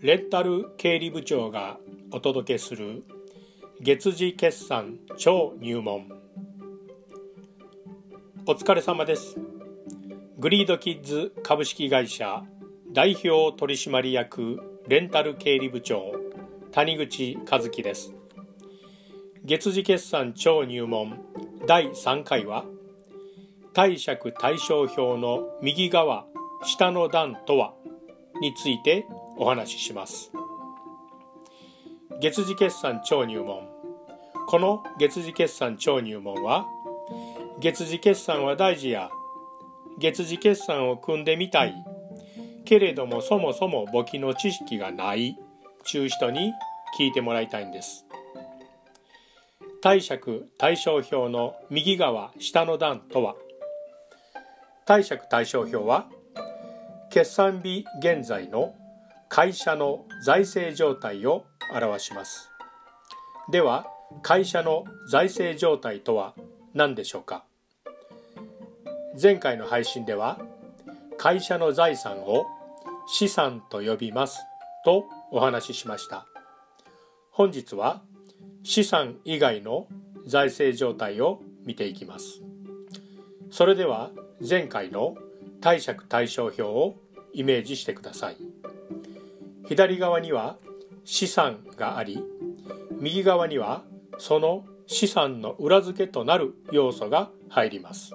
レンタル経理部長がお届けする月次決算超入門。お疲れ様です。グリードキッズ株式会社代表取締役レンタル経理部長谷口和樹です。月次決算超入門第3回は貸借対照表の右側下の段とはについてお話しします。月次決算超入門。この月次決算超入門は月次決算は大事や月次決算を組んでみたい。けれどもそもそも簿記の知識がない中人に聞いてもらいたいんです。貸借対照表の右側下の段とは貸借対照表は決算日現在の会社の財政状態を表します。では会社の財政状態とは何でしょうか？前回の配信では会社の財産を資産と呼びますとお話ししました。本日は資産以外の財政状態を見ていきます。それでは前回の貸借対照表をイメージしてください。左側には資産があり右側にはその資産の裏付けとなる要素が入ります。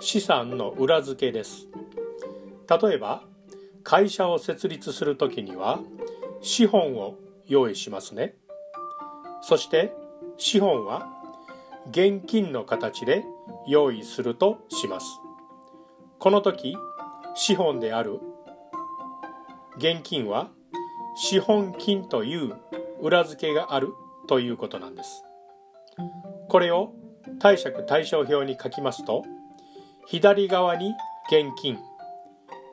資産の裏付けです。例えば会社を設立するときには資本を用意しますね。そして資本は現金の形で用意するとします。この時資本である現金は資本金という裏付けがあるということなんです。これを貸借対照表に書きますと左側に現金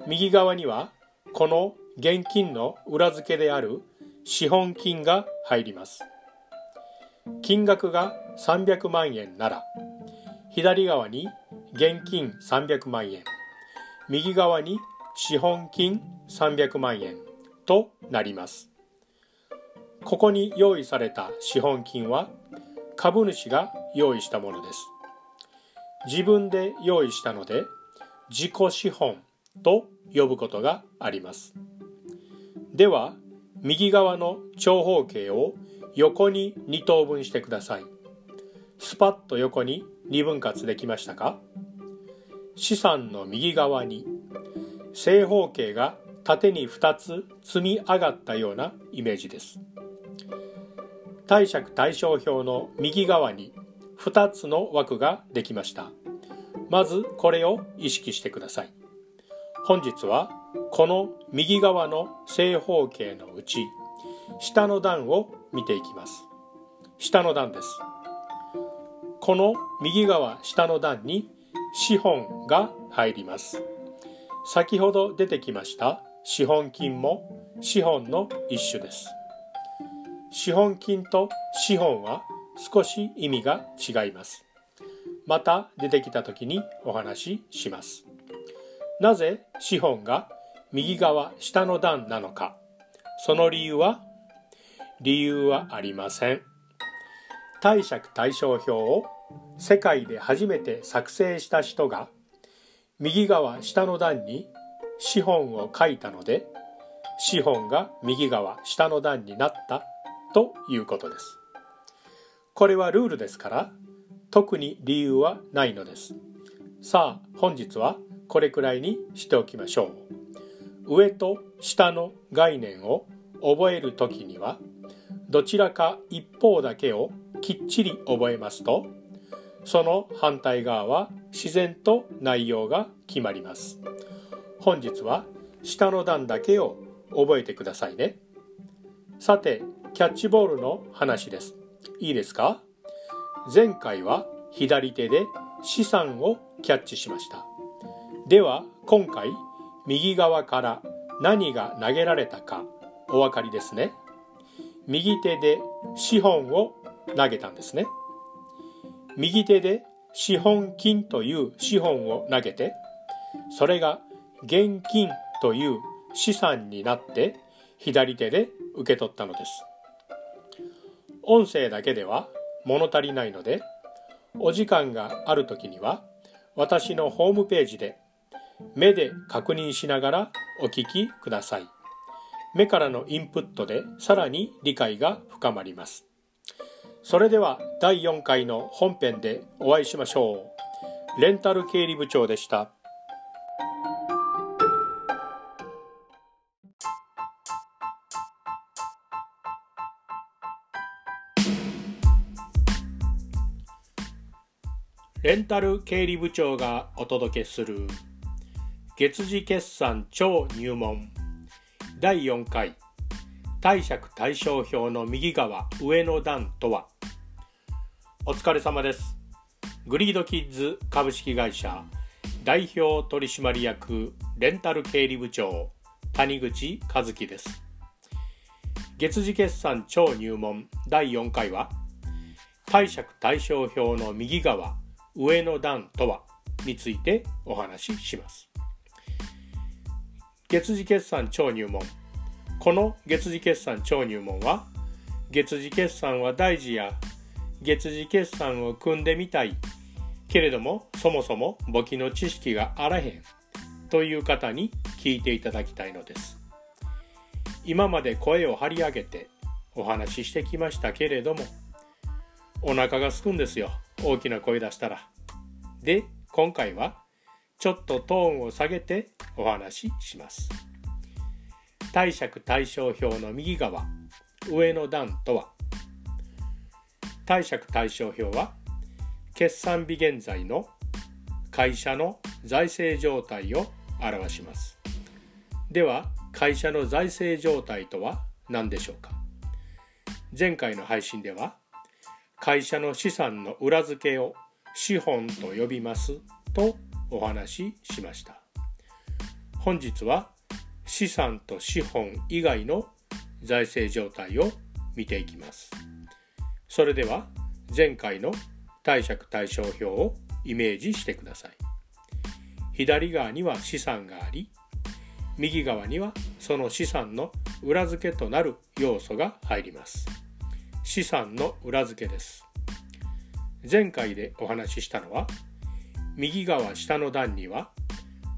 右側にはこの現金の裏付けである資本金が入ります。金額が300万円なら左側に現金300万円右側に資本金300万円となります。ここに用意された資本金は株主が用意したものです。自分で用意したので自己資本と呼ぶことがあります。では右側の長方形を横に2等分してください。スパッと横に2分割できましたか？資産の右側に正方形が縦に2つ積み上がったようなイメージです。貸借対照表の右側に2つの枠ができました。まずこれを意識してください。本日はこの右側の正方形のうち下の段を見ていきます。下の段です。この右側下の段に資本が入ります。先ほど出てきました資本金も資本の一種です。資本金と資本は少し意味が違います。また出てきた時にお話しします。なぜ資本が右側下の段なのか。その理由は理由はありません。貸借対照表を世界で初めて作成した人が右側下の段に資本を書いたので資本が右側下の段になったということです。これはルールですから特に理由はないのです。さあ本日はこれくらいにしておきましょう。上と下の概念を覚えるときにはどちらか一方だけをきっちり覚えますとその反対側は自然と内容が決まります。本日は下の段だけを覚えてくださいね。さてキャッチボールの話です。いいですか？前回は左手で資産をキャッチしました。では今回右側から何が投げられたかお分かりですね。右手で資本を投げたんですね。右手で資本金という資本を投げてそれが現金という資産になって左手で受け取ったのです。音声だけでは物足りないのでお時間がある時には私のホームページで目で確認しながらお聞きください。目からのインプットでさらに理解が深まります。それでは第4回の本編でお会いしましょう。レンタル経理部長でした。レンタル経理部長がお届けする月次決算超入門第4回。貸借対照表の右側上の段とは？お疲れ様です。グリードキッズ株式会社代表取締役レンタル経理部長谷口和樹です。月次決算超入門第4回は？貸借対照表の右側上の段とは？についてお話しします。月次決算超入門この月次決算超入門は月次決算は大事や月次決算を組んでみたいけれどもそもそも簿記の知識があらへんという方に聞いていただきたいのです。今まで声を張り上げてお話ししてきましたけれどもお腹がすくんですよ大きな声出したら。で今回はちょっとトーンを下げてお話しします。貸借対照表の右側上の段とは。貸借対照表は決算日現在の会社の財政状態を表します。では会社の財政状態とは何でしょうか。前回の配信では会社の資産の裏付けを資本と呼びますとお話ししました。本日は資産と資本以外の財政状態を見ていきます。それでは前回の貸借対照表をイメージしてください。左側には資産があり右側にはその資産の裏付けとなる要素が入ります。資産の裏付けです。前回でお話ししたのは右側下の段には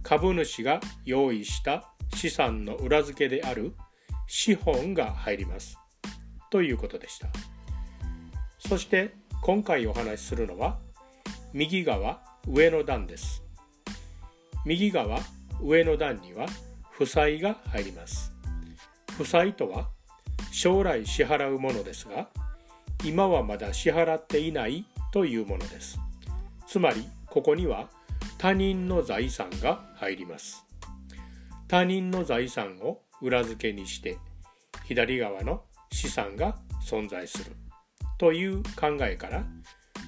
株主が用意した資産の裏付けである資本が入ります。ということでした。そして今回お話しするのは右側上の段です。右側上の段には負債が入ります。負債とは将来支払うものですが今はまだ支払っていないというものです。つまりここには他人の財産が入ります。他人の財産を裏付けにして左側の資産が存在する。という考えから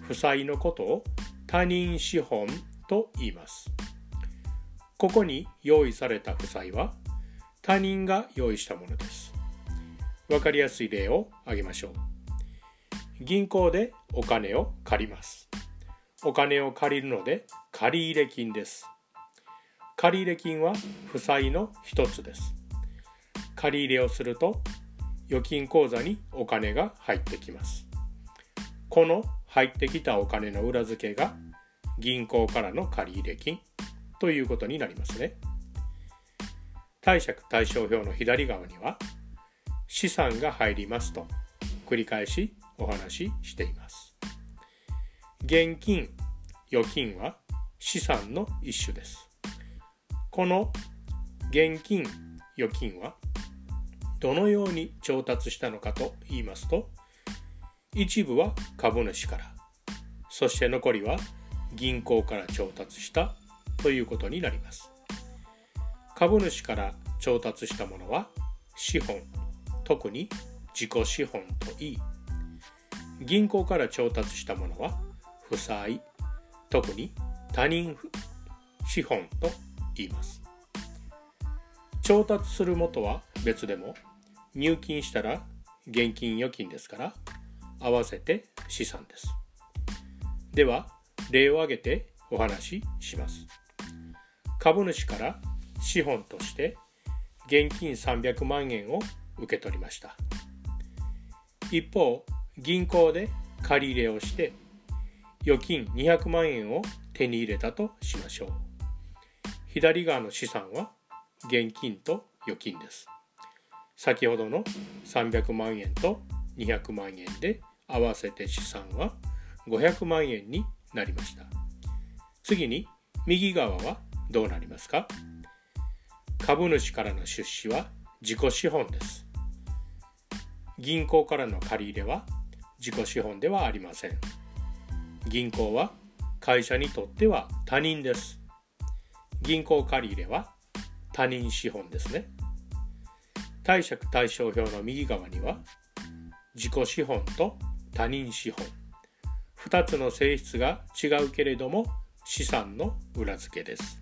負債のことを他人資本と言います。ここに用意された負債は他人が用意したものです。わかりやすい例を挙げましょう。銀行でお金を借ります。お金を借りるので借入金です。借入金は負債の一つです。借入れをすると預金口座にお金が入ってきます。この入ってきたお金の裏付けが銀行からの借入金ということになりますね。貸借対照表の左側には資産が入りますと繰り返しお話ししています。現金、預金は資産の一種です。この現金預金はどのように調達したのかと言いますと一部は株主からそして残りは銀行から調達したということになります。株主から調達したものは資本特に自己資本といい銀行から調達したものは負債特に他人資本と言います。調達する元は別でも入金したら現金預金ですから合わせて資産です。では例を挙げてお話しします。株主から資本として現金300万円を受け取りました。一方銀行で借り入れをして預金200万円を手に入れたとしましょう。左側の資産は現金と預金です。先ほどの300万円と200万円で合わせて資産は500万円になりました。次に右側はどうなりますか？株主からの出資は自己資本です。銀行からの借り入れは自己資本ではありません。銀行は会社にとっては他人です。銀行借り入れは他人資本ですね。貸借対照表の右側には自己資本と他人資本。2つの性質が違うけれども資産の裏付けです。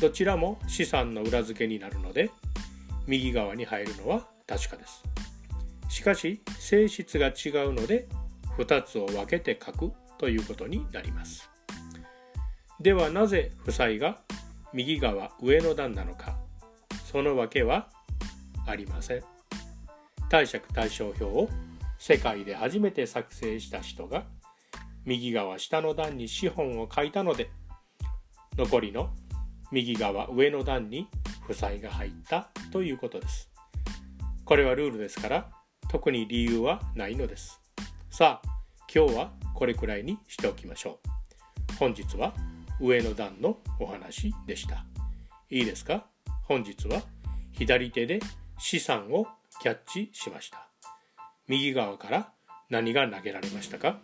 どちらも資産の裏付けになるので右側に入るのは確かです。しかし性質が違うので2つを分けて書くということになります。ではなぜ負債が右側上の段なのかそのわけはありません。貸借対照表を世界で初めて作成した人が右側下の段に資本を書いたので残りの右側上の段に負債が入ったということです。これはルールですから特に理由はないのです。さあ今日はこれくらいにしておきましょう。本日は上の段のお話でした。いいですか？本日は左手で資産をキャッチしました。右側から何が投げられましたか？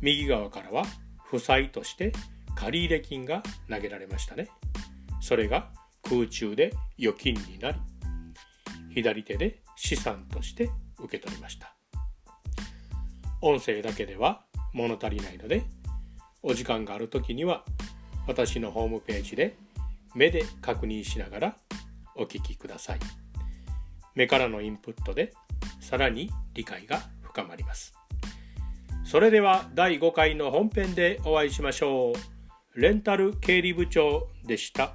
右側からは負債として借入金が投げられましたね。それが空中で預金になり左手で資産として受け取りました。音声だけでは物足りないのでお時間がある時には私のホームページで目で確認しながらお聞きください。目からのインプットでさらに理解が深まります。それでは第5回の本編でお会いしましょう。レンタル経理部長でした。